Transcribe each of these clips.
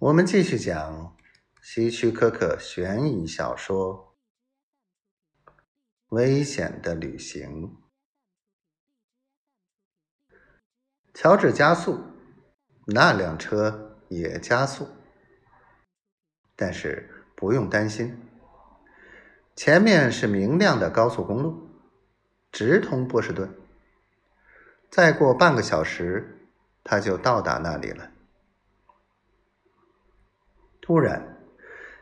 我们继续讲希区柯克悬疑小说《危险的旅行》。乔治加速，那辆车也加速，但是不用担心，前面是明亮的高速公路，直通波士顿。再过半个小时，他就到达那里了。突然，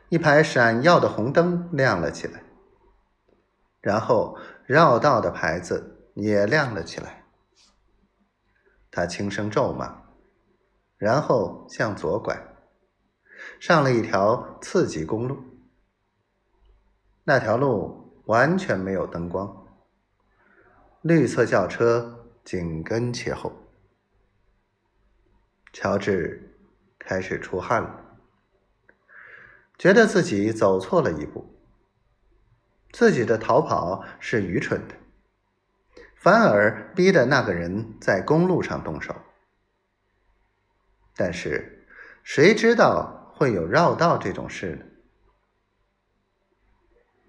一排闪耀的红灯亮了起来，然后绕道的牌子也亮了起来。他轻声咒骂，然后向左拐，上了一条次级公路。那条路完全没有灯光，绿色轿车紧跟其后。乔治开始出汗了。觉得自己走错了一步，自己的逃跑是愚蠢的，反而逼得那个人在公路上动手。但是，谁知道会有绕道这种事呢？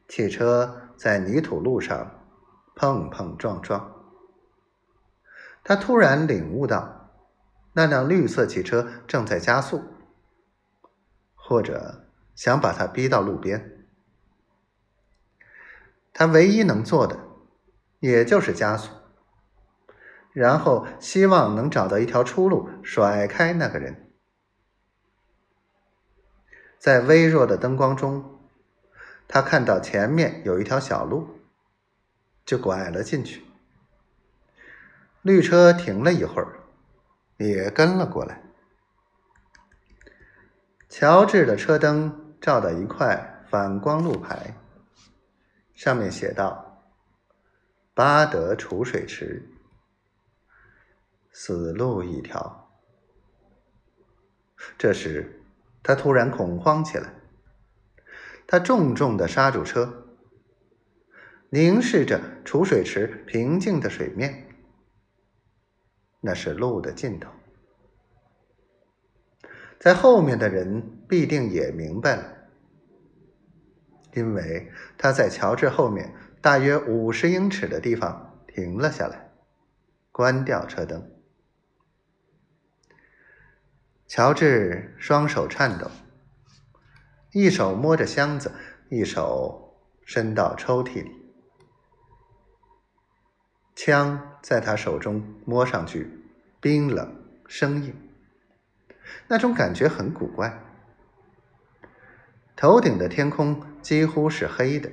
汽车在泥土路上碰碰撞撞，他突然领悟到，那辆绿色汽车正在加速，或者。想把他逼到路边，他唯一能做的，也就是加速，然后希望能找到一条出路，甩开那个人。在微弱的灯光中，他看到前面有一条小路，就拐了进去。绿车停了一会儿，也跟了过来。乔治的车灯。照到一块反光路牌，上面写道：“巴德储水池，死路一条。”这时，他突然恐慌起来，他重重的刹住车，凝视着储水池平静的水面，那是路的尽头。在后面的人必定也明白了，因为他在乔治后面大约五十英尺的地方停了下来，关掉车灯。乔治双手颤抖，一手摸着箱子，一手伸到抽屉里，枪在他手中摸上去冰冷生硬。那种感觉很古怪。头顶的天空几乎是黑的，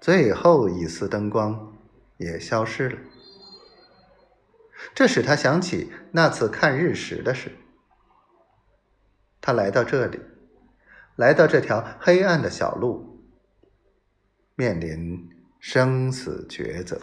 最后一丝灯光也消失了。这使他想起那次看日食的事。他来到这里，来到这条黑暗的小路，面临生死抉择。